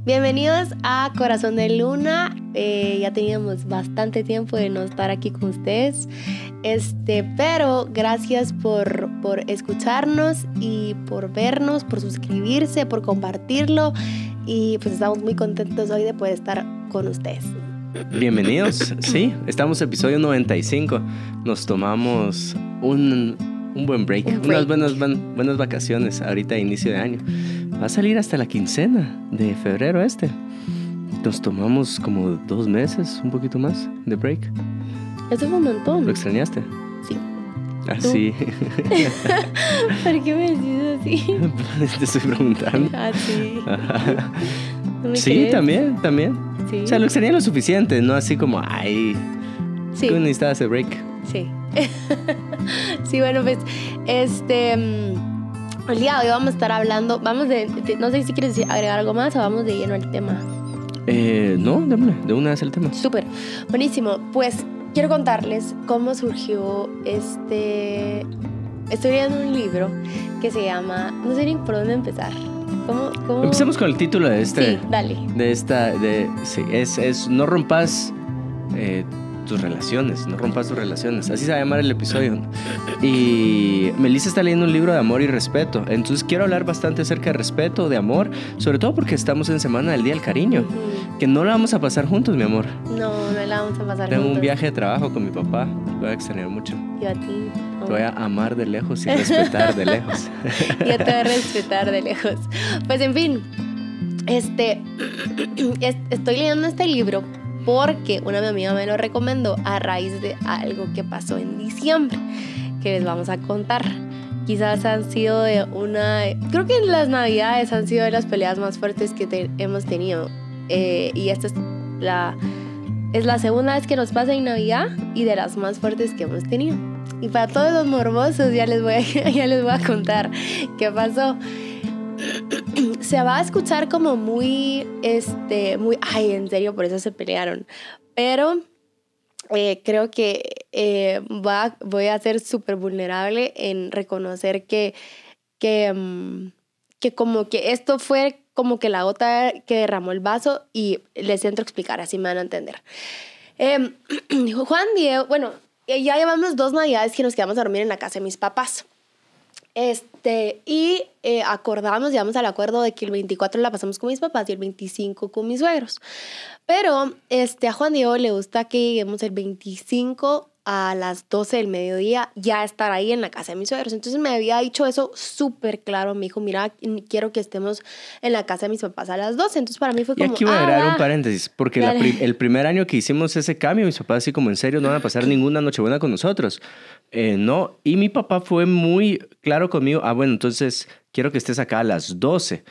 Bienvenidos a Corazón de Luna. Eh, ya teníamos bastante tiempo de no estar aquí con ustedes. Este, pero gracias por, por escucharnos y por vernos, por suscribirse, por compartirlo. Y pues estamos muy contentos hoy de poder estar con ustedes. Bienvenidos, sí, estamos en episodio 95. Nos tomamos un, un buen break, Un break. unas buenas, buenas vacaciones ahorita a inicio de año. Va a salir hasta la quincena de febrero este. Nos tomamos como dos meses, un poquito más de break. Eso fue un montón. ¿Lo extrañaste? Sí. Así. ¿Por qué me decís así? Te estoy preguntando. Ah, sí. Ajá. ¿No me Sí, crees? también, también. Sí. O sea, lo extrañé lo suficiente, no así como, ay, Sí. tú necesitabas ese break. Sí. sí, bueno, pues, este. mm, El día de hoy vamos a estar hablando. Vamos de. de- no sé si quieres agregar algo más o vamos de lleno al tema. Eh, no, démosle, de una vez el tema. Súper. Buenísimo. Pues quiero contarles cómo surgió este. Estoy leyendo un libro que se llama. No sé ni por dónde empezar. ¿Cómo? cómo? Empecemos con el título de este. Sí, dale. De esta. De, sí, es, es No rompas eh, tus relaciones. No rompas tus relaciones. Así se va a llamar el episodio. Y Melissa está leyendo un libro de amor y respeto. Entonces quiero hablar bastante acerca de respeto, de amor. Sobre todo porque estamos en Semana del Día del Cariño. Ujú. Que no la vamos a pasar juntos, mi amor. No, no la vamos a pasar Tengo un viaje de trabajo con mi papá. Lo voy a extrañar mucho. Yo a ti. Te voy a amar de lejos y respetar de lejos. Yo te voy a respetar de lejos. Pues en fin, este, es- estoy leyendo este libro porque una mi amiga me lo recomendó a raíz de algo que pasó en diciembre, que les vamos a contar. Quizás han sido de una... Creo que las navidades han sido de las peleas más fuertes que te- hemos tenido. Eh, y esta es la, es la segunda vez que nos pasa en Navidad y de las más fuertes que hemos tenido. Y para todos los morbosos ya les voy a, ya les voy a contar qué pasó. Se va a escuchar como muy, este, muy, ay, en serio, por eso se pelearon. Pero eh, creo que eh, va- voy a ser súper vulnerable en reconocer que, que, mm, que como que esto fue como que la gota que derramó el vaso y les entro a explicar, así me van a entender. Em, Juan Diego, bueno, eh, ya llevamos dos navidades que nos quedamos a dormir en la casa de mis papás. Este, y eh, acordamos, llegamos al acuerdo de que el 24 la pasamos con mis papás y el 25 con mis suegros. Pero este, a Juan Diego le gusta que lleguemos el 25 a las 12 del mediodía ya estar ahí en la casa de mis suegros. Entonces me había dicho eso súper claro. Me dijo, mira, quiero que estemos en la casa de mis papás a las 12. Entonces para mí fue Y como... aquí voy a "Ah, agregar va". un paréntesis, porque la Dale. pri- el primer año que hicimos ese cambio, mis papás así como en serio no van a pasar ninguna Nochebuena con nosotros. Eh, no, y mi papá fue muy claro conmigo, ah, bueno, entonces quiero que estés acá a las 12.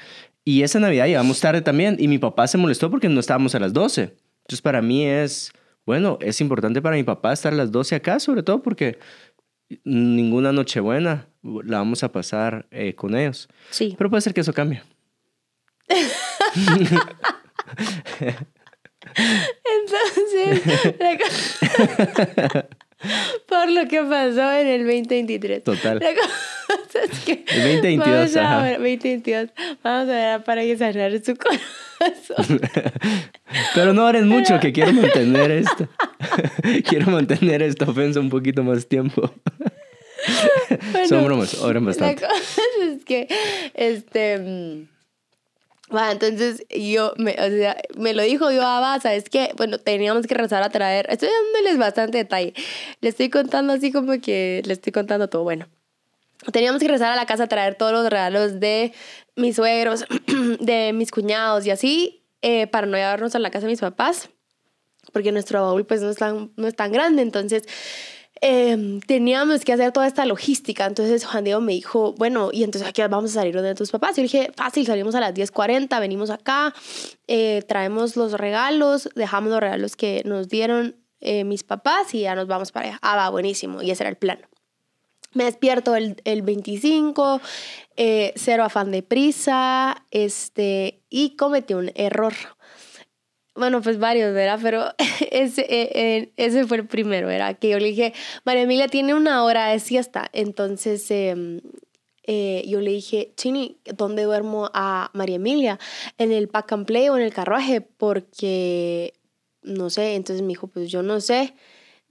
Y esa Navidad llegamos tarde también, y mi papá se molestó porque no estábamos a las 12. Entonces para mí es, bueno, es importante para mi papá estar a las 12 acá, sobre todo porque ninguna Nochebuena la vamos a pasar eh, con ellos. Sí. Pero puede ser que eso cambie. Entonces, la por lo que pasó en el 2023. Total. La cosa es que El 2022, vamos a ajá. ver, 2022, vamos a ver para que sanar su corazón. Pero no oren mucho, que quiero mantener esto. quiero mantener esta ofensa un poquito más tiempo. Bueno, Son bromas, oren La bastante. cosa es que, este, mm, va, entonces yo, me, o sea, me lo dijo yo, ah, va, ¿sabes qué? Bueno, teníamos que rezar a traer, estoy dándoles bastante detalle, le estoy contando así como que le estoy contando todo, bueno. Teníamos que rezar a la casa a traer todos los regalos de mis suegros, de mis cuñados y así, eh, para no llevarnos a la casa de mis papás, porque nuestro baúl pues no es tan, no es tan grande, entonces eh, teníamos que hacer toda esta logística. Entonces Juan Diego me dijo, bueno, y entonces aquí vamos a salir donde tus papás. Yo le dije, fácil, salimos a las 10.40, venimos acá, eh, traemos los regalos, dejamos los regalos que nos dieron eh, mis papás y ya nos vamos para allá. Ah, va, buenísimo. Y ese era el plan. Me despierto el, el 25, eh, cero afán de prisa, este, y cometí un error. Bueno, pues varios, ¿verdad? Pero ese, eh, eh, ese fue el primero, ¿verdad? Que yo le dije, María Emilia tiene una hora de siesta, entonces eh, eh, yo le dije, Chini, ¿dónde duermo a María Emilia? ¿En el pack and play o en el carruaje? Porque, no sé, entonces me dijo, pues yo no sé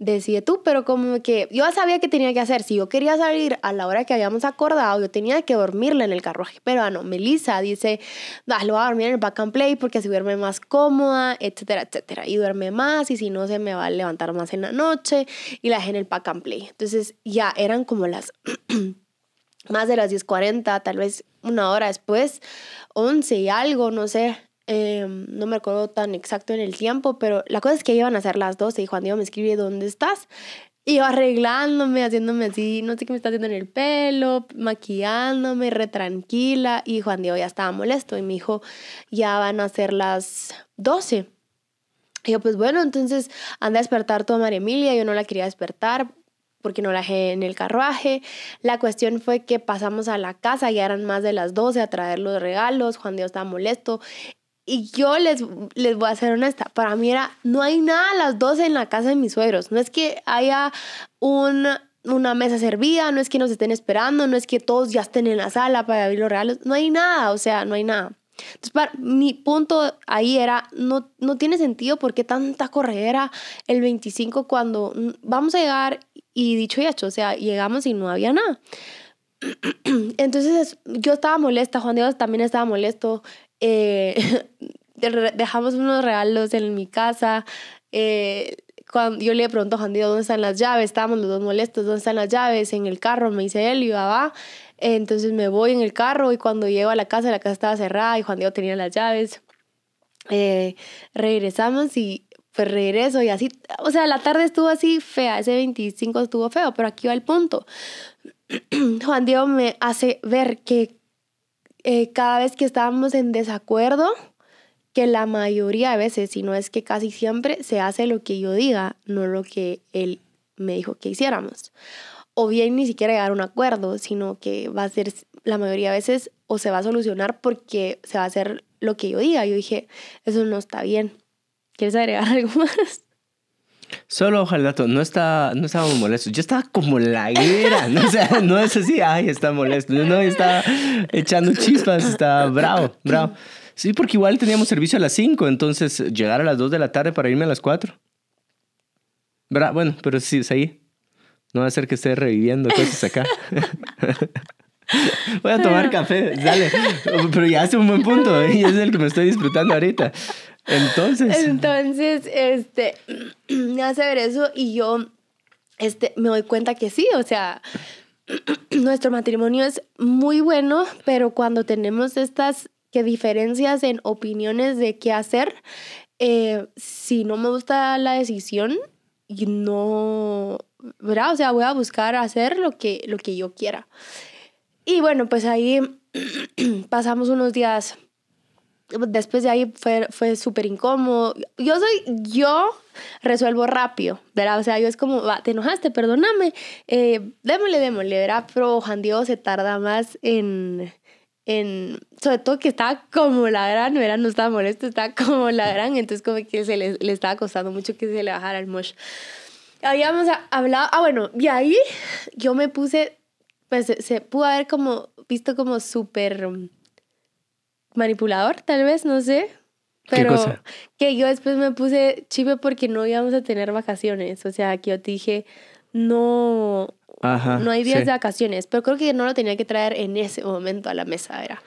decide tú, pero como que yo sabía que tenía que hacer. Si yo quería salir a la hora que habíamos acordado, yo tenía que dormirla en el carruaje. Pero ah, no, Melissa dice, ah, lo voy a dormir en el back and play porque así duerme más cómoda, etcétera, etcétera. Y duerme más y si no se me va a levantar más en la noche y la dejé en el back and play. Entonces ya eran como las más de las 10.40, tal vez una hora después, 11 y algo, no sé. Em, no me acuerdo tan exacto en el tiempo, pero la cosa es que iban a ser las 12 y Juan Diego me escribe, ¿dónde estás? Y yo arreglándome, haciéndome así, no sé qué me está haciendo en el pelo, maquillándome, re tranquila. Y Juan Diego ya estaba molesto y me dijo, ya van a ser las 12. Y yo, pues bueno, entonces anda a despertar toda María Emilia. Yo no la quería despertar porque no la dejé en el carruaje. La cuestión fue que pasamos a la casa, ya eran más de las 12 a traer los regalos. Juan Diego estaba molesto y yo les, les voy a ser honesta, para mí era, no hay nada a las 12 en la casa de mis suegros, no es que haya un, una mesa servida, no es que nos estén esperando, no es que todos ya estén en la sala para abrir los regalos, no hay nada, o sea, no hay nada. Entonces, para, mi punto ahí era, no, no tiene sentido por qué tanta corredera el 25 cuando vamos a llegar y dicho y hecho, o sea, llegamos y no había nada. Entonces yo estaba molesta, Juan Diego también estaba molesto, eh, dejamos unos regalos en mi casa. Eh, cuando yo le pregunto a Juan Diego dónde están las llaves, estábamos los dos molestos, dónde están las llaves, en el carro, me dice él, y va, entonces me voy en el carro y cuando llego a la casa, la casa estaba cerrada y Juan Diego tenía las llaves. Eh, regresamos y pues regreso y así, o sea, la tarde estuvo así fea, ese 25 estuvo feo, pero aquí va el punto. Juan Diego me hace ver que eh, cada vez que estábamos en desacuerdo, que la mayoría de veces, si no es que casi siempre, se hace lo que yo diga, no lo que él me dijo que hiciéramos. O bien ni siquiera llegar a un acuerdo, sino que va a ser la mayoría de veces o se va a solucionar porque se va a hacer lo que yo diga. Yo dije, eso no está bien. ¿Quieres agregar algo más? Solo ojalá no está, no estábamos molestos. Yo estaba como la guerra, ¿no? O sea, no es así, ay, está molesto. No, estaba echando chispas, estaba bravo, bravo. Sí, porque igual teníamos servicio a las 5, entonces llegar a las 2 de la tarde para irme a las 4. Bueno, pero sí, es ahí. No va a ser que esté reviviendo cosas acá. Voy a tomar café, dale. Pero ya hace un buen punto ¿eh? y es el que me estoy disfrutando ahorita. Entonces. Entonces, este, me hace ver eso y yo, este, me doy cuenta que sí, o sea, nuestro matrimonio es muy bueno, pero cuando tenemos estas que diferencias en opiniones de qué hacer, eh, si no me gusta la decisión, no, ¿verdad? O sea, voy a buscar hacer lo que, lo que yo quiera. Y bueno, pues ahí pasamos unos días. Después de ahí fue, fue súper incómodo. Yo soy, yo resuelvo rápido, ¿verdad? O sea, yo es como, te enojaste, perdóname, eh, démosle, démosle, ¿verdad? Pero Juan Diego se tarda más en, en, sobre todo que estaba como la gran, ¿verdad? No estaba molesto, estaba como la gran, entonces como que se le, le estaba costando mucho que se le bajara el mosh. Habíamos hablado, ah, bueno, y ahí yo me puse pues se, pudo haber como visto como súper manipulador, tal vez, no sé. Pero que yo después me puse chive porque no íbamos a tener vacaciones. O sea, que yo te dije, no, no hay días de vacaciones. Pero creo que no lo tenía que traer en ese momento a la mesa. Era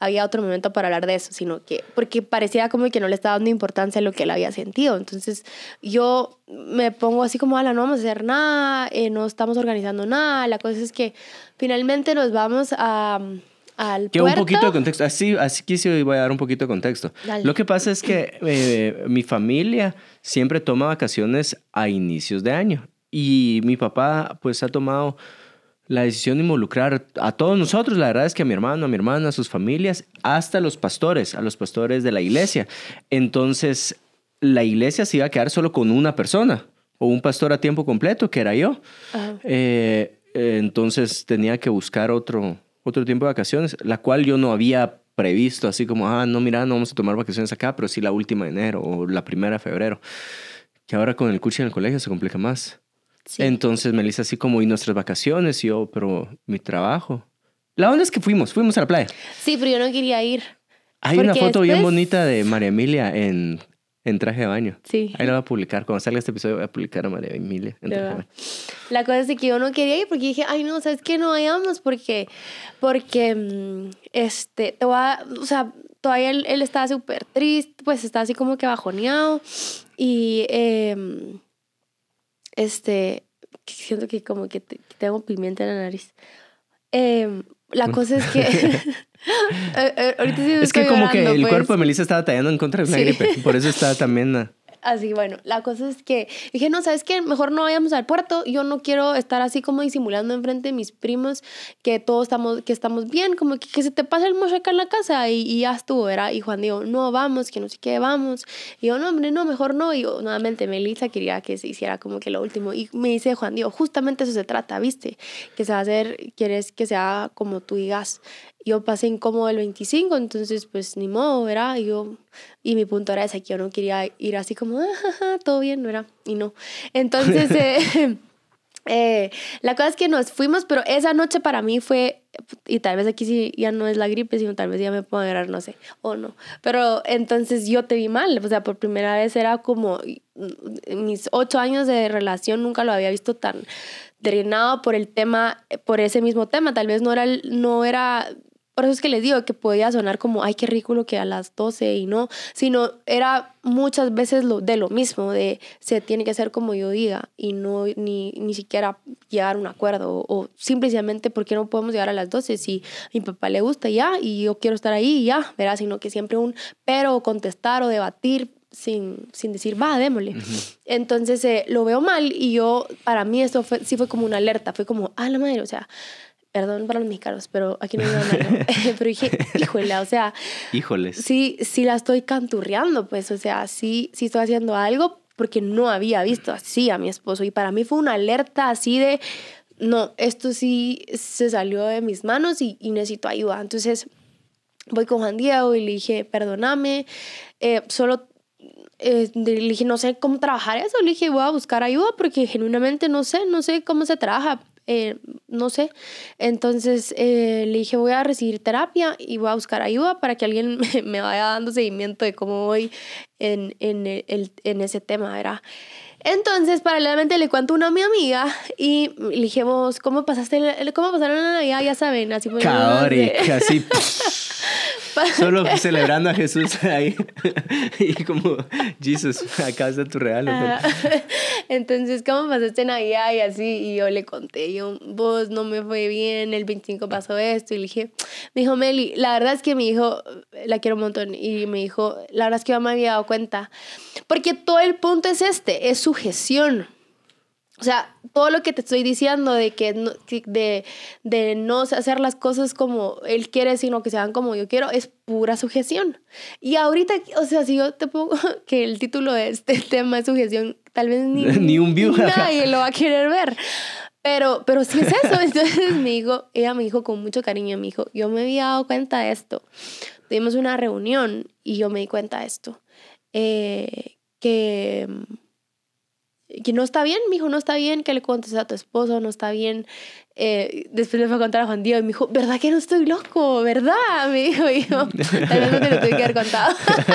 había otro momento para hablar de eso, sino que, porque parecía como que no le estaba dando importancia a lo que él había sentido. Entonces yo me pongo así como, ala, no vamos a hacer nada, eh, no estamos organizando nada. La cosa es que finalmente nos vamos a al que un poquito de contexto. Así, así quise voy a dar un poquito de contexto. Lo que pasa es que eh, mi familia siempre toma vacaciones a inicios de año y mi papá pues ha tomado la decisión de involucrar a todos nosotros, la verdad es que a mi hermano, a mi hermana, a sus familias, hasta los pastores, a los pastores de la iglesia. Entonces, la iglesia se iba a quedar solo con una persona o un pastor a tiempo completo, que era yo. Eh, eh, entonces tenía que buscar otro, otro tiempo de vacaciones, la cual yo no había previsto, así como, ah, no, mira, no vamos a tomar vacaciones acá, pero sí la última de enero o la primera de febrero. Que ahora con el curso en el colegio se complica más. Entonces me dice así como, ¿y nuestras vacaciones? Y yo, pero mi trabajo. La onda es que fuimos, fuimos a la playa. Sí, pero yo no quería ir. Hay una foto bien después- bonita de María Emilia en, en traje de baño. Sí. Ahí la voy a publicar. Cuando salga este episodio voy a publicar a María Emilia en traje de baño. La cosa es que yo no quería ir porque dije, ay, no, ¿sabes qué? No vayamos porque, porque, mm, este, te voy a- o sea, todavía él, él estaba súper triste, pues está así como que bajoneado y, em, este, siento que como que, te- que tengo pimienta en la nariz. Em, la cosa es que, eh, eh, ahorita sí me Es que estoy como que el pues. cuerpo de Melissa estaba tallando en contra de una Sí. gripe. Por eso está también... ah, Así, bueno, la cosa es que dije, no, ¿sabes qué? Mejor no vayamos al puerto. Yo no quiero estar así como disimulando enfrente de mis primos que todos estamos, que estamos bien, como que, que se te pasa el mocho acá en la casa y, y ya estuvo, ¿verdad? Y Juan dijo, no, vamos, que no sé qué, vamos. Y yo, no, hombre, no, mejor no. Y yo, nuevamente, Melissa quería que se hiciera como que lo último. Y me dice Juan Diego, justamente eso se trata, ¿viste? Que se va a hacer, quieres que sea como tú digas. Yo pasé incómodo el 25, entonces pues ni modo, ¿verdad? Y yo, y mi punto era ese, que yo no quería ir así como, "Ah, ja, ja, todo bien, ¿verdad? Y no. Entonces, eh, eh, la cosa es que nos fuimos, pero esa noche para mí fue, y tal vez aquí sí ya no es la gripe, sino tal vez ya me puedo agarrar, no sé, o no. Pero entonces yo te vi mal, o sea, por primera vez era como, en mis ocho años de relación nunca lo había visto tan drenado por el tema, por ese mismo tema, tal vez no era, no era por eso es que les digo que podía sonar como, ay, qué ridículo que a las 12 y no, sino era muchas veces lo, de lo mismo, de se tiene que hacer como yo diga y no ni, ni siquiera llegar a un acuerdo o, o simplemente porque no podemos llegar a las 12 si a mi papá le gusta ya y yo quiero estar ahí y ya, ¿verdad? Sino que siempre un pero contestar o debatir sin, sin decir, va, démosle. Entonces eh, lo veo mal y yo, para mí esto fue, sí fue como una alerta, fue como, ah, la madre, o sea, perdón para los mexicanos, pero aquí no me a Pero dije, híjole, o sea, Híjoles. sí, sí la estoy canturreando, pues, o sea, sí, sí estoy haciendo algo porque no había visto así a mi esposo. Y para mí fue una alerta así de, no, esto sí se salió de mis manos y, y necesito ayuda. Entonces voy con Juan Diego y le dije, perdóname, eh, solo eh, le dije, no sé cómo trabajar eso. Le dije, voy a buscar ayuda porque genuinamente no sé, no sé cómo se trabaja. Eh, no sé. Entonces eh, le dije, voy a recibir terapia y voy a buscar ayuda para que alguien me, me vaya dando seguimiento de cómo voy en, en, el, en ese tema, ¿verdad? Entonces, paralelamente le cuento una a mi amiga y le dije, vos, ¿cómo pasaste, el- cómo pasaron la Navidad? Ya saben, así Caori, de- así. Solo celebrando a Jesús ahí. y como, Jesus, acá está tu regalo. Ah, Entonces, ¿cómo pasaste Navidad? Y así, y yo le conté, yo, vos no me fue bien, el 25 pasó esto, y le dije, me dijo, Meli, la verdad es que mi hijo, la quiero un montón, y me dijo, la verdad es que yo me había dado cuenta, porque todo el punto es este, es sujeción. O sea, todo lo que te estoy diciendo de que no, de, de no hacer las cosas como él quiere, sino que se hagan como yo quiero, es pura sujeción. Y ahorita, o sea, si yo te pongo que el título de este tema es sujeción, tal vez ni, Ni un view. nadie lo va a querer ver. Pero, pero sí es eso. Entonces me dijo, ella me dijo con mucho cariño, me dijo, yo me había dado cuenta de esto. Tuvimos una reunión y yo me di cuenta de esto. Eh, que que no está bien, me dijo, no está bien que le contes a tu esposo, no está bien. Eh, después le fue a contar a Juan Diego y me dijo, ¿verdad que no estoy loco? ¿Verdad? Me dijo y yo, tal vez no te lo tuve que haber contado.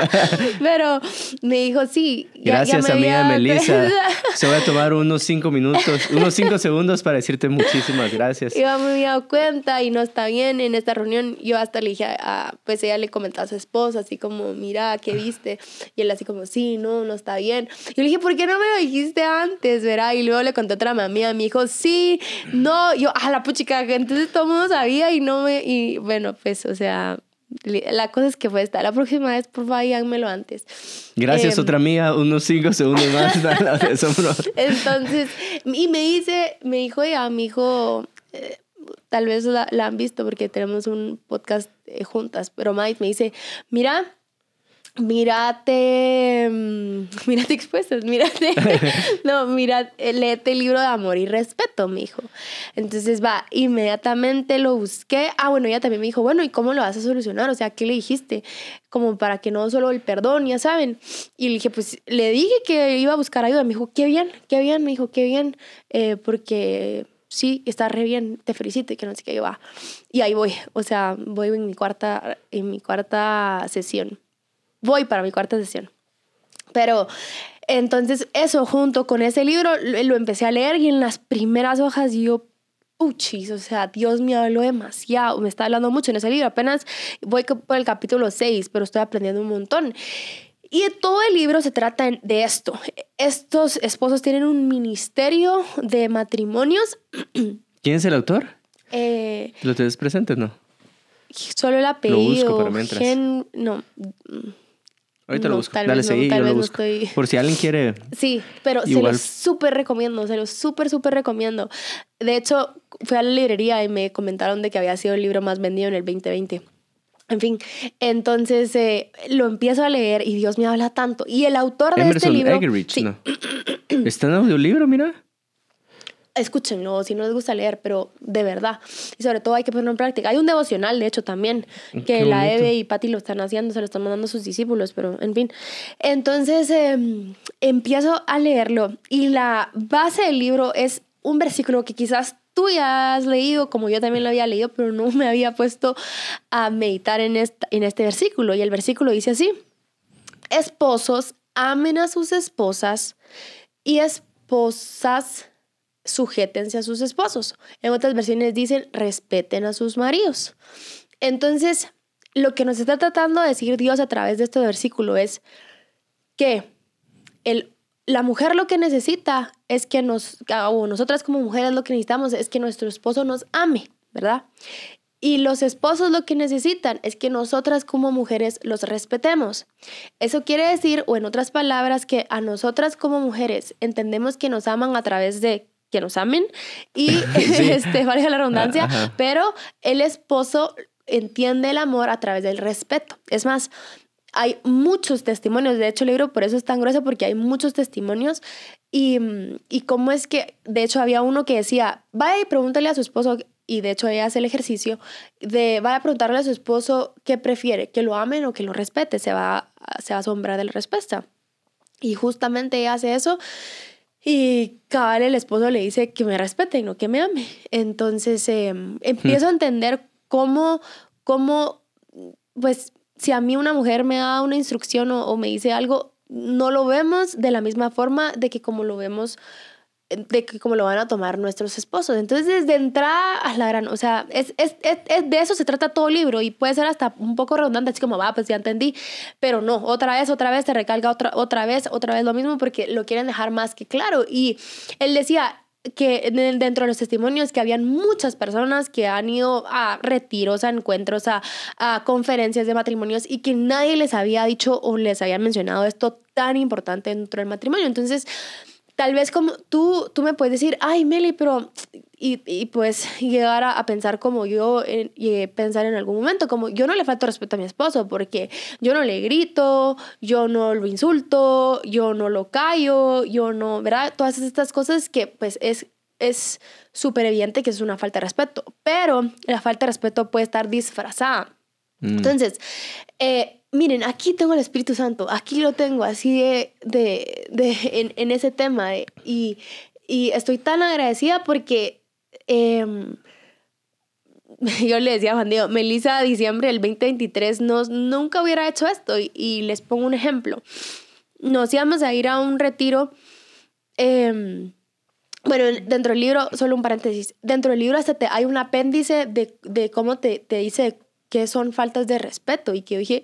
Pero me dijo, sí. ya- ya Gracias, me amiga había- Melissa. Se voy a tomar unos cinco minutos, unos cinco segundos para decirte muchísimas gracias. Yo me había dado cuenta y no está bien. En esta reunión yo hasta le dije, a, pues ella le comentaba a su esposa, así como, mira, ¿qué viste? Y él así como, sí, no, no está bien. Y yo le dije, ¿por qué no me lo dijiste antes, verdad? Y luego le conté a otra amiga, me dijo, sí, no. Yo, ah, la puchica, entonces todo el mundo sabía y no me... Y bueno, pues, o sea, la cosa es que fue esta. La próxima vez, por favor, díganmelo antes. Gracias, Em, otra amiga, unos cinco segundos más. Entonces, y me dice, me dijo ella, mi hijo, eh, tal vez la, la han visto porque tenemos un podcast eh, juntas, pero Mike me dice, mira, mírate, mm, mírate expuestas, mírate, no, mira, eh, léete el libro de amor y respeto, me dijo. Entonces va, inmediatamente lo busqué. Ah, bueno, ella también me dijo, bueno, ¿y cómo lo vas a solucionar? O sea, ¿qué le dijiste? Como para que no solo el perdón, ya saben. Y le dije, pues le dije que iba a buscar ayuda. Me dijo, qué bien, qué bien, me dijo, qué bien, eh, porque sí, está re bien, te felicito y que no sé qué, yo va. Y ahí voy, o sea, voy en mi cuarta, en mi cuarta sesión. Voy para mi cuarta sesión. Pero entonces eso junto con ese libro lo, lo empecé a leer y en las primeras hojas yo, uchis, o sea, Dios me habló demasiado, me está hablando mucho en ese libro, apenas voy por el capítulo 6, pero estoy aprendiendo un montón. Y todo el libro se trata de esto. Estos esposos tienen un ministerio de matrimonios. ¿Quién es el autor? Eh, ¿Lo tienes presente no? solo el apellido. busco, pero mientras. Gen- no. Ahorita No, lo busco. tal Dale, vez no, seguí, tal yo lo vez no busco. estoy- Por si alguien quiere... Sí, pero se Igual. los súper recomiendo, se los súper, súper recomiendo. De hecho, fui a la librería y me comentaron de que había sido el libro más vendido en el 2020. En fin, entonces eh, lo empiezo a leer y Dios me habla tanto. Y el autor de este Emerson libro... Eggerichs, sí, ¿no? Está en audiolibro, mira. Escúchenlo si no les gusta leer, pero de verdad. Y sobre todo hay que ponerlo en práctica. Hay un devocional, de hecho, también, que Qué la bonito. Eve y Patty lo están haciendo, se lo están mandando a sus discípulos, pero en fin. Entonces eh, empiezo a leerlo y la base del libro es un versículo que quizás tú ya has leído, como yo también lo había leído, pero no me había puesto a meditar en, esta, en este versículo. Y el versículo dice así, esposos amen a sus esposas y esposas sujétense a sus esposos. En otras versiones dicen respeten a sus maridos. Entonces, lo que nos está tratando de decir Dios a través de este versículo es que el, la mujer lo que necesita es que nos, o nosotras como mujeres lo que necesitamos es que nuestro esposo nos ame, ¿verdad? Y los esposos lo que necesitan es que nosotras como mujeres los respetemos. Eso quiere decir, o en otras palabras, que a nosotras como mujeres entendemos que nos aman a través de que nos amen y, Sí. este, valga la redundancia, Ajá. pero el esposo entiende el amor a través del respeto. Es más, hay muchos testimonios, de hecho el libro por eso es tan grueso, porque hay muchos testimonios y, y cómo es que, de hecho había uno que decía, vaya y pregúntale a su esposo, y de hecho ella hace el ejercicio, de vaya a preguntarle a su esposo qué prefiere, que lo amen o que lo respete, se va, se va a asombrar de la respuesta. Y justamente ella hace eso y cabal el esposo le dice que me respete y no que me ame. Entonces eh, empiezo a entender cómo, cómo, pues si a mí una mujer me da una instrucción o, o me dice algo, no lo vemos de la misma forma de que como lo vemos de que como lo van a tomar nuestros esposos. Entonces, desde entrada a la gran, o sea, es, es, es, es- de eso se trata todo libro y puede ser hasta un poco redundante, así como, va, pues ya entendí, pero no, otra vez, otra vez, te recalca otra, otra vez, otra vez lo mismo porque lo quieren dejar más que claro. Y él decía que en- dentro de los testimonios que habían muchas personas que han ido a retiros, a encuentros, a, a conferencias de matrimonios y que nadie les había dicho o les había mencionado esto tan importante dentro del matrimonio. Entonces, tal vez como tú, tú me puedes decir, ay, Meli, pero... Y, y pues llegar a, a pensar como yo, en- y pensar en algún momento, como yo no le falto respeto a mi esposo porque yo no le grito, yo no lo insulto, yo no lo callo, yo no, ¿verdad? Todas estas cosas que pues es es súper evidente que es una falta de respeto, pero la falta de respeto puede estar disfrazada. Mm. Entonces, eh, miren, aquí tengo el Espíritu Santo, aquí lo tengo así de, de, de- en, en ese tema y, y estoy tan agradecida porque em, yo le decía a Juan Diego, Melissa, diciembre del 2023 no, nunca hubiera hecho esto y, les pongo un ejemplo. Nos íbamos a ir a un retiro. em, bueno, dentro del libro, solo un paréntesis, dentro del libro hasta te, hay un apéndice de, de cómo te, te dice que son faltas de respeto y que yo dije,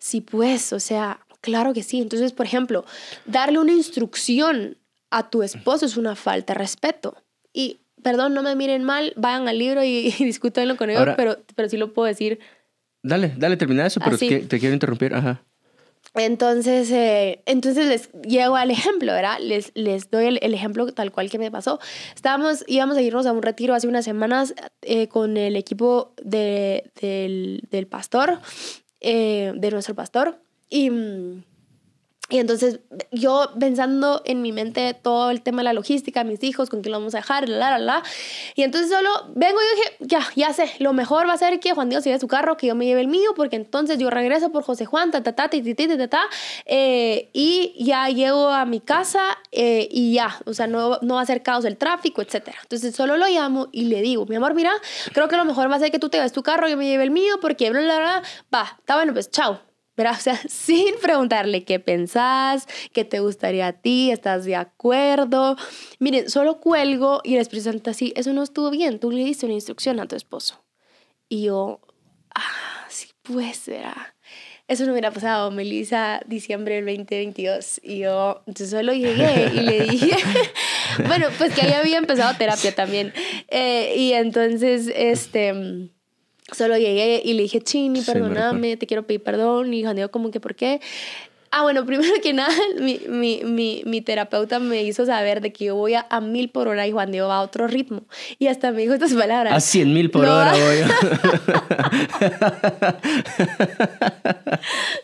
sí pues, o sea, claro que sí. Entonces, por ejemplo, darle una instrucción a tu esposo es una falta de respeto. Y, perdón, no me miren mal, vayan al libro y, y discútanlo con ellos, Ahora- pero, pero sí lo puedo decir. Dale, dale, termina eso, pero te quiero interrumpir. Ajá. Entonces, eh, entonces les llego al ejemplo, ¿verdad? Les, les doy el, el ejemplo tal cual que me pasó. Estábamos, íbamos a irnos a un retiro hace unas semanas eh, con el equipo de, del, del pastor, eh, de nuestro pastor, y, mm, Y entonces yo pensando en mi mente todo el tema de la logística, mis hijos, con quién lo vamos a dejar, la, la, la. Y entonces solo vengo y dije, ya, ya sé, lo mejor va a ser que Juan Diego se lleve su carro, que yo me lleve el mío, porque entonces yo regreso por José Juan, ta, ta, ta, ta, ta, ta, ta, eh, y ya llego a mi casa eh, y ya, o sea, no, no va a ser caos el tráfico, etc. Entonces solo lo llamo y le digo, mi amor, mira, creo que lo mejor va a ser que tú te lleves tu carro, yo me lleve el mío, porque bla, bla, bla, va, está bueno, pues chao. ¿Verdad? O sea, sin preguntarle qué pensás, qué te gustaría a ti, estás de acuerdo. Miren, solo cuelgo y les presento así, eso no estuvo bien, tú le diste una instrucción a tu esposo. Y yo, ah, sí, pues será. Eso no hubiera pasado, Melissa, diciembre del 2022. Y yo, entonces solo llegué y le dije, bueno, pues que ahí había empezado terapia también. Eh, y entonces, este Solo llegué y le dije, Chini, perdóname, te quiero pedir perdón. Y Juan Diego, como que, ¿por qué? Ah, bueno, primero que nada, mi, mi, mi, mi, terapeuta me hizo saber de que yo voy a, a, mil por hora y Juan Diego va a otro ritmo. Y hasta me dijo estas palabras. A cien mil por hora voy.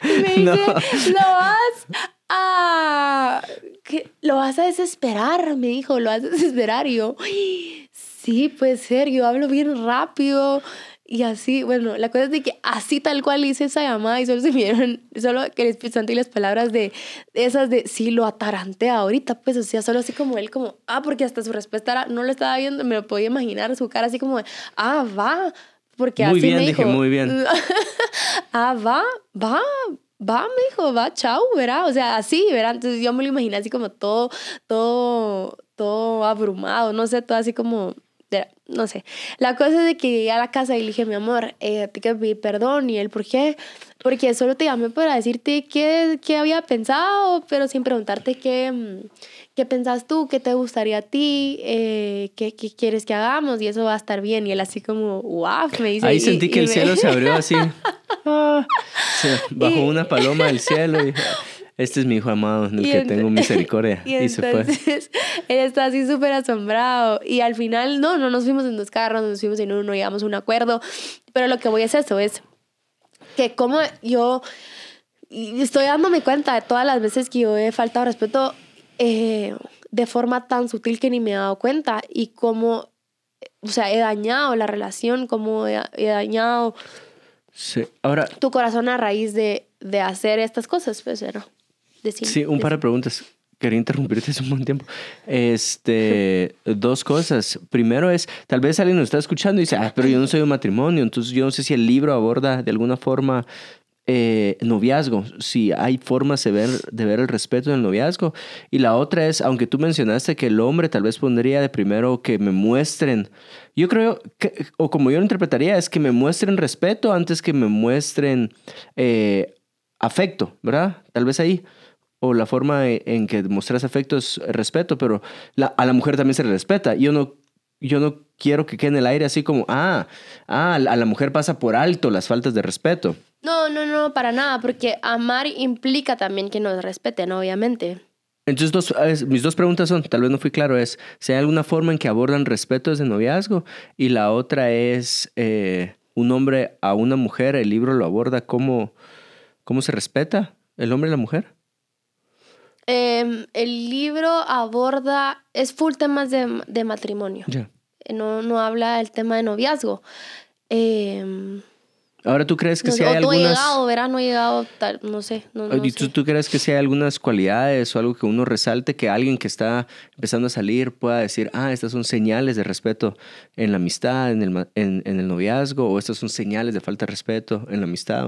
me dice, lo vas a... ¿qué? Lo vas a desesperar, me dijo, lo vas a desesperar. Y yo, sí, puede ser, yo hablo bien rápido. Y así, bueno, la cosa es de que así tal cual hice esa llamada y solo se vieron, solo que les y las palabras de, esas de sí lo atarantea ahorita, pues, o sea, solo así como él, como, ah, porque hasta su respuesta era, no lo estaba viendo, me lo podía imaginar, su cara así como, ah, va, porque muy así bien, me dije, muy bien. ah, va, va, va, me dijo, va, chao, ¿verdad? O sea, así, ¿verdad? Entonces yo me lo imaginé así como todo, todo, todo abrumado, no sé, todo así como no sé. La cosa es de que llegué a la casa y le dije, mi amor, eh, te quiero pedir perdón. Y él, ¿por qué? Porque solo te llamé para decirte qué, qué había pensado, pero sin preguntarte qué, mm, qué pensás tú, qué te gustaría a ti, eh, qué, qué, quieres que hagamos y eso va a estar bien. Y él así como, wow, me dice. Ahí sentí que el cielo se abrió así. Ah, bajó una paloma del cielo y este es mi hijo amado en el que tengo misericordia. Y, se fue. Él está así súper asombrado. Y al final, no, no nos fuimos en dos carros, nos fuimos en uno, llegamos a un acuerdo. Pero lo que voy a hacer eso, es que como yo estoy dándome cuenta de todas las veces que yo he faltado respeto eh, de forma tan sutil que ni me he dado cuenta y cómo, o sea, he dañado la relación, cómo he, dañado sí. Ahora, tu corazón a raíz de, de hacer estas cosas, pues, ¿no? Sí, un par de preguntas. Quería interrumpirte hace un buen tiempo. Este, dos cosas. Primero es, tal vez alguien nos está escuchando y dice, ah, pero yo no soy un matrimonio, entonces yo no sé si el libro aborda de alguna forma eh, noviazgo, si hay formas de ver, de ver el respeto en el noviazgo. Y la otra es, aunque tú mencionaste que el hombre tal vez pondría de primero que me muestren, yo creo, que, o como yo lo interpretaría, es que me muestren respeto antes que me muestren eh, afecto, ¿verdad? Tal vez ahí o la forma e, en que mostras afecto es respeto, pero a la mujer también se le respeta. Yo no, yo no quiero que quede en el aire así como, ah, ah, a la mujer pasa por alto las faltas de respeto. No, no, no, para nada, porque amar implica también que nos respeten, obviamente. Entonces, dos, mis dos preguntas son, tal vez no fui claro, es si hay alguna forma en que abordan respeto desde noviazgo y la otra es eh, un hombre a una mujer, el libro lo aborda cómo, cómo se respeta el hombre y la mujer. Em, el libro aborda, es full temas de, de matrimonio. No, no habla del tema de noviazgo. Eh, Ahora, ¿tú crees que si hay algunas... No he llegado, verá, no he llegado, tal, no sé. No, no ¿Y tú, tú, crees que si hay algunas cualidades o algo que uno resalte que alguien que está empezando a salir pueda decir, ah, estas son señales de respeto en la amistad, en el, en, en el noviazgo, o estas son señales de falta de respeto en la amistad?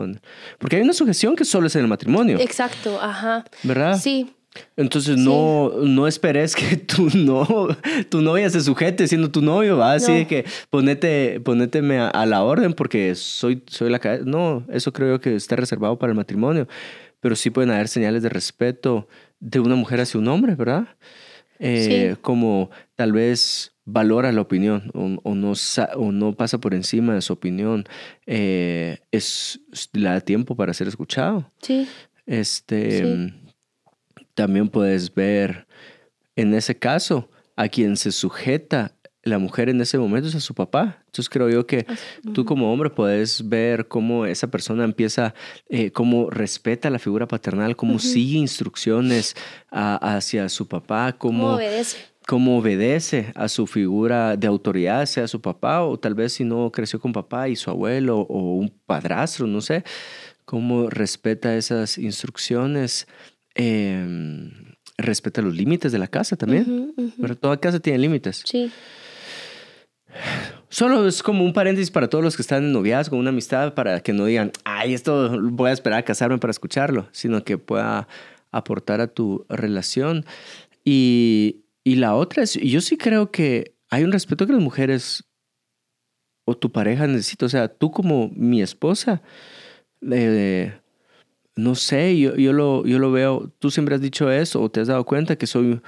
Porque hay una sujeción que solo es en el matrimonio. Exacto, ajá. ¿Verdad? Sí. Entonces no, no esperes que tu, no, tu novia se sujete siendo tu novio, va así de que ponete, ponéteme a, la orden porque soy, soy la cabeza. No, eso creo que está reservado para el matrimonio, pero sí pueden haber señales de respeto de una mujer hacia un hombre, ¿verdad? Eh, como tal vez valora la opinión o, no, o no pasa por encima de su opinión, eh, es, le da tiempo para ser escuchado. Sí. Este también puedes ver en ese caso a quien se sujeta la mujer en ese momento es a su papá. Entonces creo yo que tú como hombre puedes ver cómo esa persona empieza, eh, cómo respeta la figura paternal, cómo sigue instrucciones hacia su papá, cómo, cómo obedece. a su figura de autoridad, sea su papá o tal vez si no creció con papá y su abuelo o un padrastro, no sé, cómo respeta esas instrucciones. Em, respeta los límites de la casa también. Pero toda casa tiene límites. Sí. Solo es como un paréntesis para todos los que están en noviazgo, una amistad, para que no digan, ay, esto voy a esperar a casarme para escucharlo, sino que pueda aportar a tu relación. Y, y la otra es, yo sí creo que hay un respeto que las mujeres o tu pareja necesita. O sea, tú como mi esposa, eh, no sé, yo, yo, lo, yo lo veo, tú siempre has dicho eso o te has dado cuenta que soy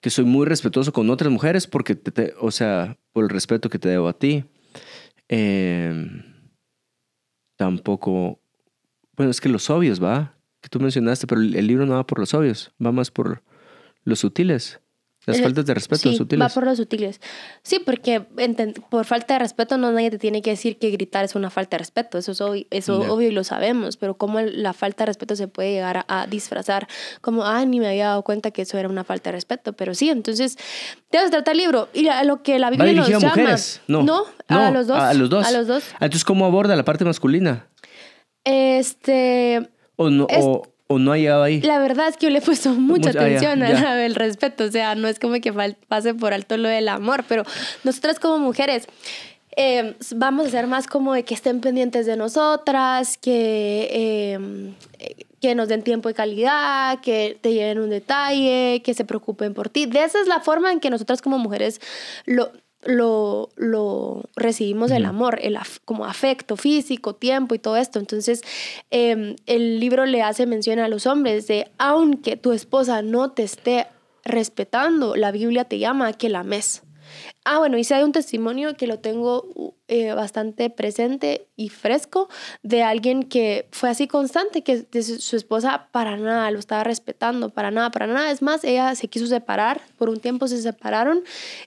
que soy muy respetuoso con otras mujeres porque, o sea, por el respeto que te debo a ti. Em, tampoco, bueno, es que los obvios, ¿va? Que tú mencionaste, pero el libro no va por los obvios, va más por los sutiles. Las eh, faltas de respeto sí, sutiles. Va por los sutiles. Sí, porque por falta de respeto no nadie te tiene que decir que gritar es una falta de respeto. Eso es obvio, eso obvio y lo sabemos. Pero cómo la falta de respeto se puede llegar a, disfrazar como, ah, ni me había dado cuenta que eso era una falta de respeto. Pero sí, entonces, debes tratar el libro. Y lo que la Biblia nos llama. mujeres? No. no. a los dos. A, los dos. A los dos. Entonces, ¿cómo aborda la parte masculina? Este. O no. o, ¿O no ha llegado ahí? La verdad es que yo le he puesto mucha ah, atención al respeto. O sea, no es como que pase por alto lo del amor, pero nosotras como mujeres em, vamos a ser más como de que estén pendientes de nosotras, que, em, que nos den tiempo de calidad, que te lleven un detalle, que se preocupen por ti. De esa es la forma en que nosotras como mujeres lo lo, lo recibimos el amor, el como afecto físico, tiempo y todo esto. Entonces, em, el libro le hace mención a los hombres de, aunque tu esposa no te esté respetando, la Biblia te llama a que la ames. Ah, bueno, y si hay un testimonio que lo tengo eh, bastante presente y fresco de alguien que fue así constante, que su esposa para nada lo estaba respetando, para nada, para nada. Es más, ella se quiso separar, por un tiempo se separaron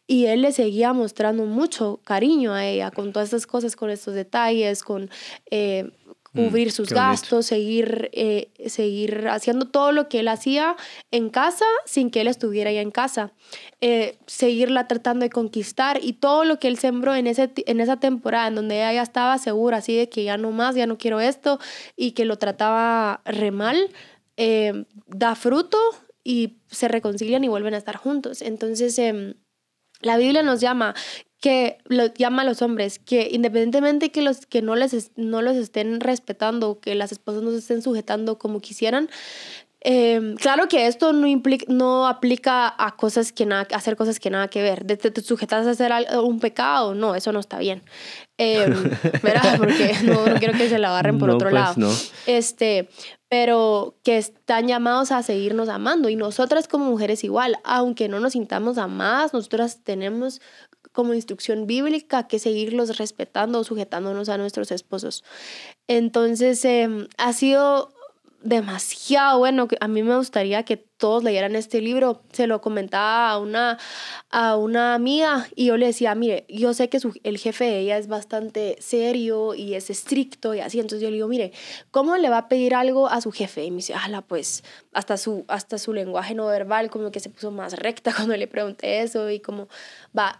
y él le seguía mostrando mucho cariño a ella con todas estas cosas, con estos detalles, con... Eh, cubrir sus gastos, seguir, eh, seguir haciendo todo lo que él hacía en casa sin que él estuviera ya en casa, eh, seguirla tratando de conquistar y todo lo que él sembró en, ese, en esa temporada en donde ella ya estaba segura así de que ya no más, ya no quiero esto y que lo trataba re mal, eh, da fruto y se reconcilian y vuelven a estar juntos. Entonces, em, la Biblia nos llama que lo llama a los hombres, que independientemente que los que no les no los estén respetando, que las esposas no se estén sujetando como quisieran, em, claro que esto no implica, no aplica a cosas que nada, hacer cosas que nada que ver. De, te, sujetas a hacer un pecado, no, eso no está bien. Eh, ¿verdad? Porque no, quiero que se la agarren por otro pues, lado. No. Este, pero que están llamados a seguirnos amando y nosotras como mujeres igual, aunque no nos sintamos amadas, nosotras tenemos como instrucción bíblica que seguirlos respetando o sujetándonos a nuestros esposos. Entonces, em, ha sido demasiado bueno. A mí me gustaría que todos leyeran este libro. Se lo comentaba a una, a una amiga y yo le decía, mire, yo sé que el jefe de ella es bastante serio y es estricto y así. Entonces yo le digo, mire, ¿cómo le va a pedir algo a su jefe? Y me dice, ala, pues hasta su, hasta su lenguaje no verbal como que se puso más recta cuando le pregunté eso y como, va,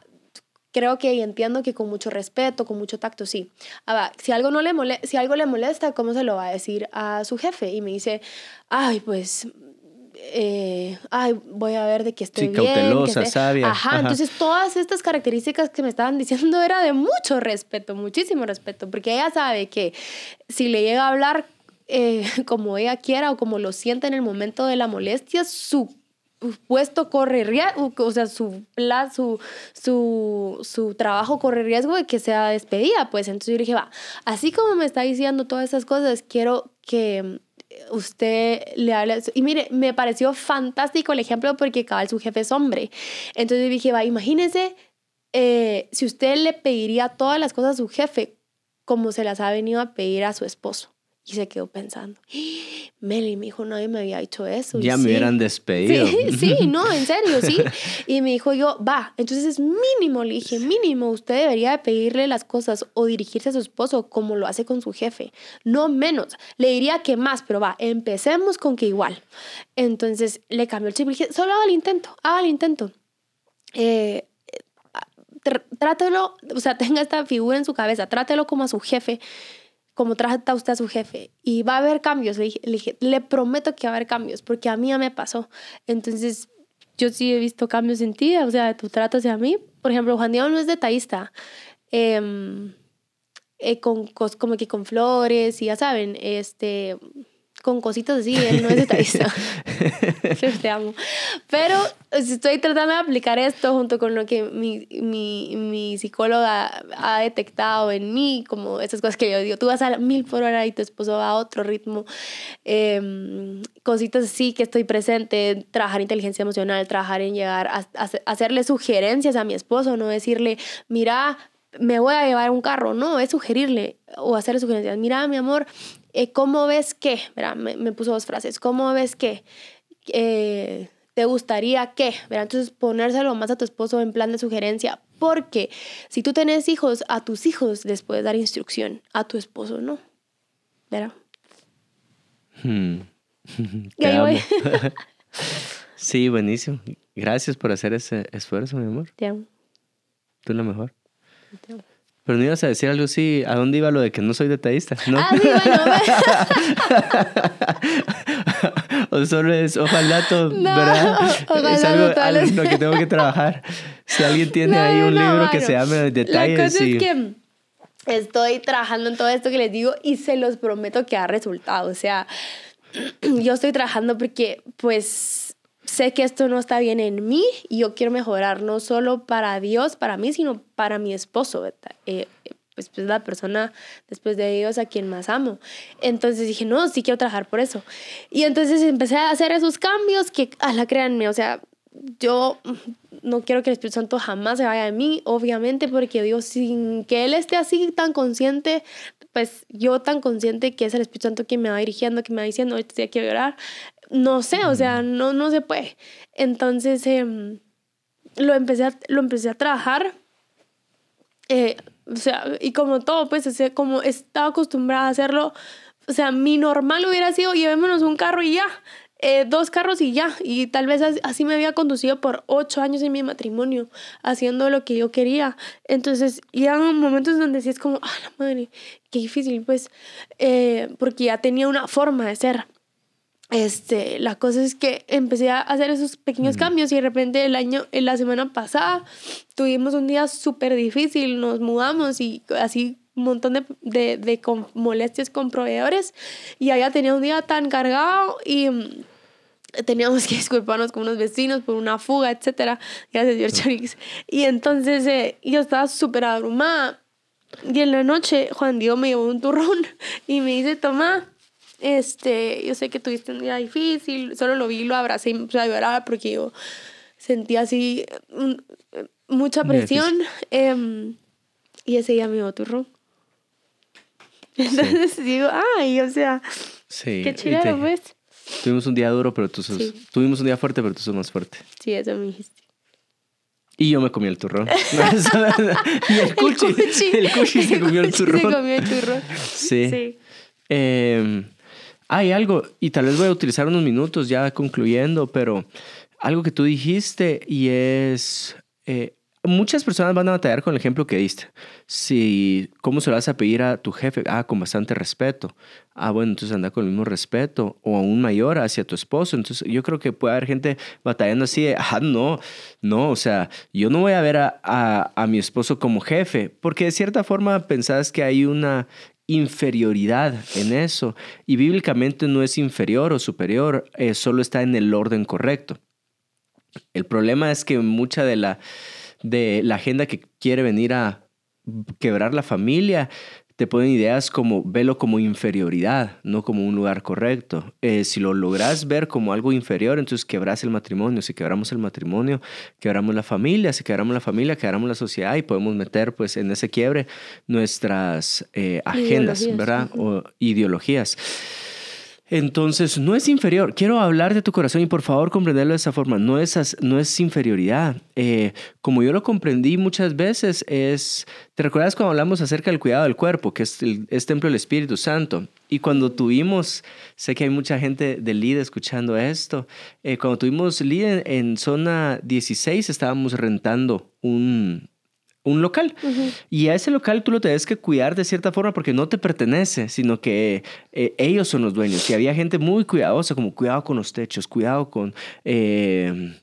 creo que y entiendo que con mucho respeto, con mucho tacto, sí. Ahora, si algo, no le molesta, si algo le molesta, ¿cómo se lo va a decir a su jefe? Y me dice, ay, pues eh, ay, voy a ver de que estoy sí, cautelosa, sabia. Ajá, entonces todas estas características que me estaban diciendo era de mucho respeto, muchísimo respeto, porque ella sabe que si le llega a hablar eh, como ella quiera o como lo siente en el momento de la molestia, su puesto corre riesgo, o sea, su, su, su, su trabajo corre riesgo de que sea despedida, pues entonces yo dije, va, así como me está diciendo todas esas cosas, quiero que usted le hable. Y mire, me pareció fantástico el ejemplo porque cabal su jefe es hombre. Entonces dije, va, imagínese eh, si usted le pediría todas las cosas a su jefe como se las ha venido a pedir a su esposo. Y se quedó pensando, Meli, me dijo, nadie me había hecho eso. Ya me hubieran despedido. Sí, sí, no, en serio, sí. Y me dijo yo, va, entonces es mínimo, le dije, mínimo, usted debería de pedirle las cosas o dirigirse a su esposo como lo hace con su jefe, no menos. Le diría que más, pero va, empecemos con que igual. Entonces le cambió el chip y dije, solo haga el intento, haga el intento. Eh, trátelo, o sea, tenga esta figura en su cabeza, trátelo como a su jefe como trata usted a su jefe y va a haber cambios. Le dije, le, prometo que va a haber cambios porque a mí ya me pasó. Entonces, yo sí he visto cambios en ti, o sea, tu trato hacia mí. Por ejemplo, Juan Diego no es detallista. Em, eh, con, como que con flores y ya saben, este, con cositas así, él no es detallista. te amo. Pero estoy tratando de aplicar esto junto con lo que mi, mi, mi, psicóloga ha detectado en mí, como esas cosas que yo digo, tú vas a mil por hora y tu esposo va a otro ritmo. Em, cositas así que estoy presente, trabajar inteligencia emocional, trabajar en llegar a, a hacerle sugerencias a mi esposo, no decirle, mira, me voy a llevar un carro, no, es sugerirle o hacerle sugerencias. Mira, mi amor, eh, ¿cómo ves que? Me, me, puso dos frases. ¿Cómo ves que? Eh, ¿Te gustaría que? Entonces ponérselo más a tu esposo en plan de sugerencia. Porque si tú tenés hijos, a tus hijos les puedes dar instrucción, a tu esposo no. ¿Verdad? Hmm. sí, buenísimo. Gracias por hacer ese esfuerzo, mi amor. Te amo. Tú lo mejor. Te amo. Pero no ibas a decir algo así, ¿a dónde iba lo de que no soy detallista? ¿No? Ah, sí, bueno. o solo es, ojalá todo, ¿verdad? Ojalá es algo, en lo que tengo que trabajar. Si alguien tiene ahí un libro que se llame Detalles. La cosa es que estoy trabajando en todo esto que les digo y se los prometo que ha resultado. O sea, yo estoy trabajando porque, pues, sé que esto no está bien en mí y yo quiero mejorar no solo para Dios, para mí, sino para mi esposo, eh, pues, pues la persona después de Dios a quien más amo. Entonces dije, no, sí quiero trabajar por eso. Y entonces empecé a hacer esos cambios que, a la créanme, o sea, yo no quiero que el Espíritu Santo jamás se vaya de mí, obviamente, porque Dios, sin que Él esté así tan consciente, pues yo tan consciente que es el Espíritu Santo quien me va dirigiendo, que me va diciendo, estoy aquí a llorar, no sé, o sea, no, no se puede. Entonces, em, lo, empecé a, lo empecé a trabajar. Eh, o sea, y como todo, pues, o como estaba acostumbrada a hacerlo, o sea, mi normal hubiera sido llevémonos un carro y ya, eh, dos carros y ya. Y tal vez así me había conducido por ocho años en mi matrimonio, haciendo lo que yo quería. Entonces, ya en momentos donde sí es como, ah, la madre, qué difícil, pues, eh, porque ya tenía una forma de ser. Este, la cosa es que empecé a hacer esos pequeños cambios y de repente el año, la semana pasada tuvimos un día súper difícil, nos mudamos y así un montón de, de, de molestias con proveedores y allá tenía un día tan cargado y mm, teníamos que disculparnos con unos vecinos por una fuga, etcétera, gracias Dios Y entonces eh, yo estaba súper abrumada y en la noche Juan Diego me llevó un turrón y me dice, toma, este, yo sé que tuviste un día difícil, solo lo vi, lo abracé y me puse a llorar porque yo sentía así mm, mucha presión. Em, y ese día me dio turrón. Entonces digo, ay, o sea, qué chido, pues. Tuvimos un día duro, pero tú sos, tuvimos un día fuerte, pero tú sos más fuerte. Sí, eso me dijiste. Y yo me comí el turrón. y el cuchi, el cuchi, se comió el turrón. Se comió el turrón. Sí. sí. Eh, hay algo, y tal vez voy a utilizar unos minutos ya concluyendo, pero algo que tú dijiste y es, eh, muchas personas van a batallar con el ejemplo que diste. Si, ¿cómo se lo vas a pedir a tu jefe? Ah, con bastante respeto. Ah, bueno, entonces anda con el mismo respeto o aún mayor hacia tu esposo. Entonces yo creo que puede haber gente batallando así de, ah, no, no, o sea, yo no voy a ver a, a, a mi esposo como jefe, porque de cierta forma pensás que hay una inferioridad en eso. Y bíblicamente no es inferior o superior, eh, solo está en el orden correcto. El problema es que mucha de la, de la agenda que quiere venir a quebrar la familia te ponen ideas como velo como inferioridad, no como un lugar correcto. Eh, si lo logras ver como algo inferior, entonces quebras el matrimonio. Si quebramos el matrimonio, quebramos la familia. Si quebramos la familia, quebramos la sociedad y podemos meter pues en ese quiebre nuestras eh, agendas, ¿verdad? O ideologías. Entonces, no es inferior. Quiero hablar de tu corazón y por favor comprenderlo de esa forma. No es, no es inferioridad. Eh, como yo lo comprendí muchas veces, es, ¿te recuerdas cuando hablamos acerca del cuidado del cuerpo, que es, el, templo del Espíritu Santo? Y cuando tuvimos, sé que hay mucha gente del LID escuchando esto, eh, cuando tuvimos LID en, en zona 16 estábamos rentando un, un local. Y a ese local tú lo tienes que cuidar de cierta forma porque no te pertenece, sino que eh, ellos son los dueños. Y había gente muy cuidadosa, como cuidado con los techos, cuidado con... Eh,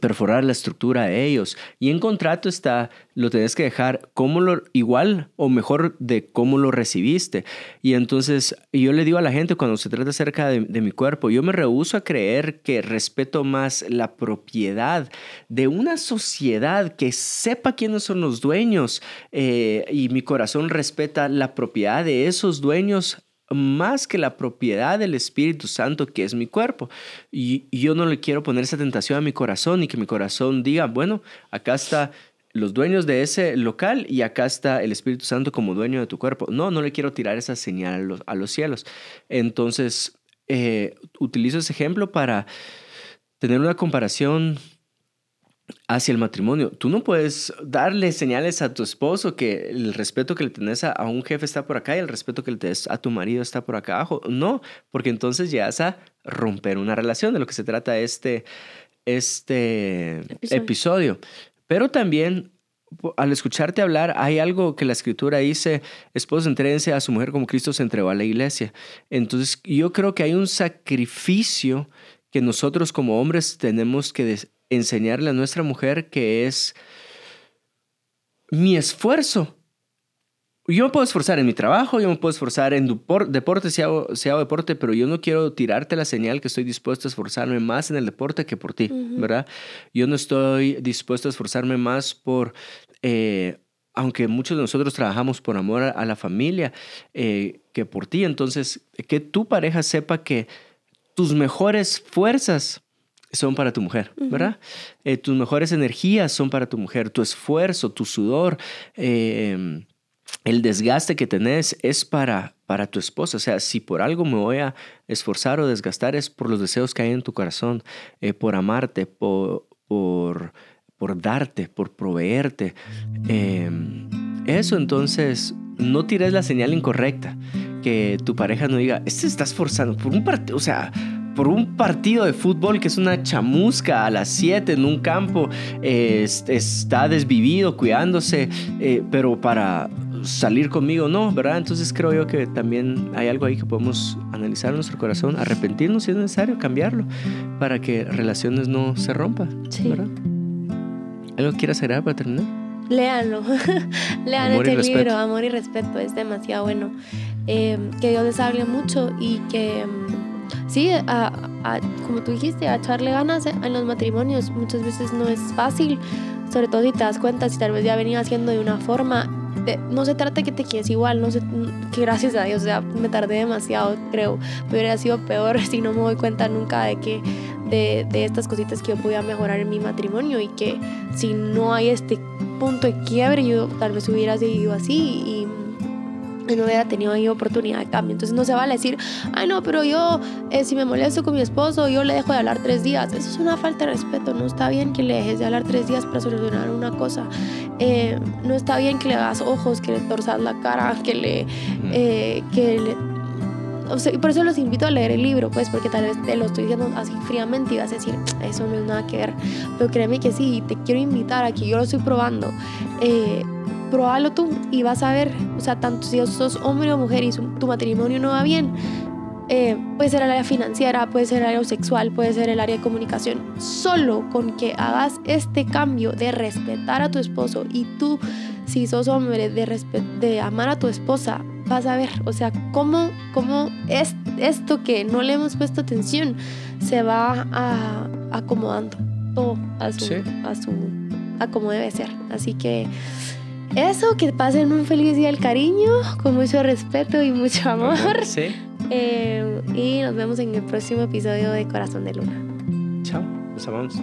perforar la estructura de ellos. Y en contrato está, lo tenés que dejar como lo, igual o mejor de cómo lo recibiste. Y entonces yo le digo a la gente cuando se trata acerca de, mi cuerpo, yo me rehuso a creer que respeto más la propiedad de una sociedad que sepa quiénes son los dueños eh, y mi corazón respeta la propiedad de esos dueños más que la propiedad del Espíritu Santo que es mi cuerpo. Y, yo no le quiero poner esa tentación a mi corazón y que mi corazón diga, bueno, acá está los dueños de ese local y acá está el Espíritu Santo como dueño de tu cuerpo. No, no le quiero tirar esa señal a los, cielos. Entonces, eh, utilizo ese ejemplo para tener una comparación hacia el matrimonio. Tú no puedes darle señales a tu esposo que el respeto que le tenés a, un jefe está por acá y el respeto que le tenés a tu marido está por acá abajo. No, porque entonces llegas a romper una relación de lo que se trata este, este episodio. Pero también al escucharte hablar, hay algo que la escritura dice, esposo entréguense a su mujer como Cristo se entregó a la iglesia. Entonces yo creo que hay un sacrificio que nosotros como hombres tenemos que enseñarle a nuestra mujer que es mi esfuerzo. Yo me puedo esforzar en mi trabajo, yo me puedo esforzar en deporte si hago, deporte, pero yo no quiero tirarte la señal que estoy dispuesto a esforzarme más en el deporte que por ti, ¿verdad? Yo no estoy dispuesto a esforzarme más por, eh, aunque muchos de nosotros trabajamos por amor a, la familia, eh, que por ti. Entonces, que tu pareja sepa que tus mejores fuerzas son para tu mujer, ¿verdad? Eh, tus mejores energías son para tu mujer, tu esfuerzo, tu sudor, em, el desgaste que tenés es para, para tu esposa. O sea, si por algo me voy a esforzar o desgastar es por los deseos que hay en tu corazón, eh, por amarte, por, por, por, darte, por proveerte. Em, eso entonces, no tires la señal incorrecta. Que tu pareja no diga, este está esforzando por un partido, o sea, por un partido de fútbol que es una chamusca a las 7 en un campo, está desvivido, cuidándose, eh, pero para salir conmigo no, ¿verdad? Entonces creo yo que también hay algo ahí que podemos analizar en nuestro corazón, arrepentirnos si es necesario, cambiarlo, para que relaciones no se rompan, sí. ¿verdad? ¿Algo quieras agregar para terminar? Léanlo, lean este libro, Amor y Respeto, es demasiado bueno. Eh, que Dios les hable mucho y que sí, a, como tú dijiste, a echarle ganas en los matrimonios. Muchas veces no es fácil, sobre todo si te das cuenta, si tal vez ya venía haciendo de una forma. no se trata de que te quieres igual, no sé, que gracias a Dios, me tardé demasiado, creo. Hubiera sido peor si no me doy cuenta nunca de que de, de estas cositas que yo podía mejorar en mi matrimonio y que si no hay este punto de quiebre, yo tal vez hubiera seguido así y no hubiera tenido ahí oportunidad de cambio. Entonces no se vale decir, ay no, pero yo eh, si me molesto con mi esposo, yo le dejo de hablar tres días. Eso es una falta de respeto. No está bien que le dejes de hablar tres días para solucionar una cosa. Eh, no está bien que le hagas ojos, que le torzas la cara, que le... Eh, que le o sea, y por eso los invito a leer el libro, pues, porque tal vez te lo estoy diciendo así fríamente y vas a decir, eso no es nada que ver. Pero créeme que sí, te quiero invitar a que yo lo estoy probando. Eh, probalo tú y vas a ver, o sea, tanto si sos hombre o mujer y tu matrimonio no va bien, eh, puede ser el área financiera, puede ser el área sexual, puede ser el área de comunicación. Solo con que hagas este cambio de respetar a tu esposo y tú, si sos hombre, de, de amar a tu esposa, vas a ver, o sea, cómo, cómo es esto que no le hemos puesto atención se va a, acomodando todo a su, a su, a como debe ser. Así que eso, que pasen un feliz día del cariño, con mucho respeto y mucho amor. Sí. Eh, y nos vemos en el próximo episodio de Corazón de Luna. Chao. Los amamos.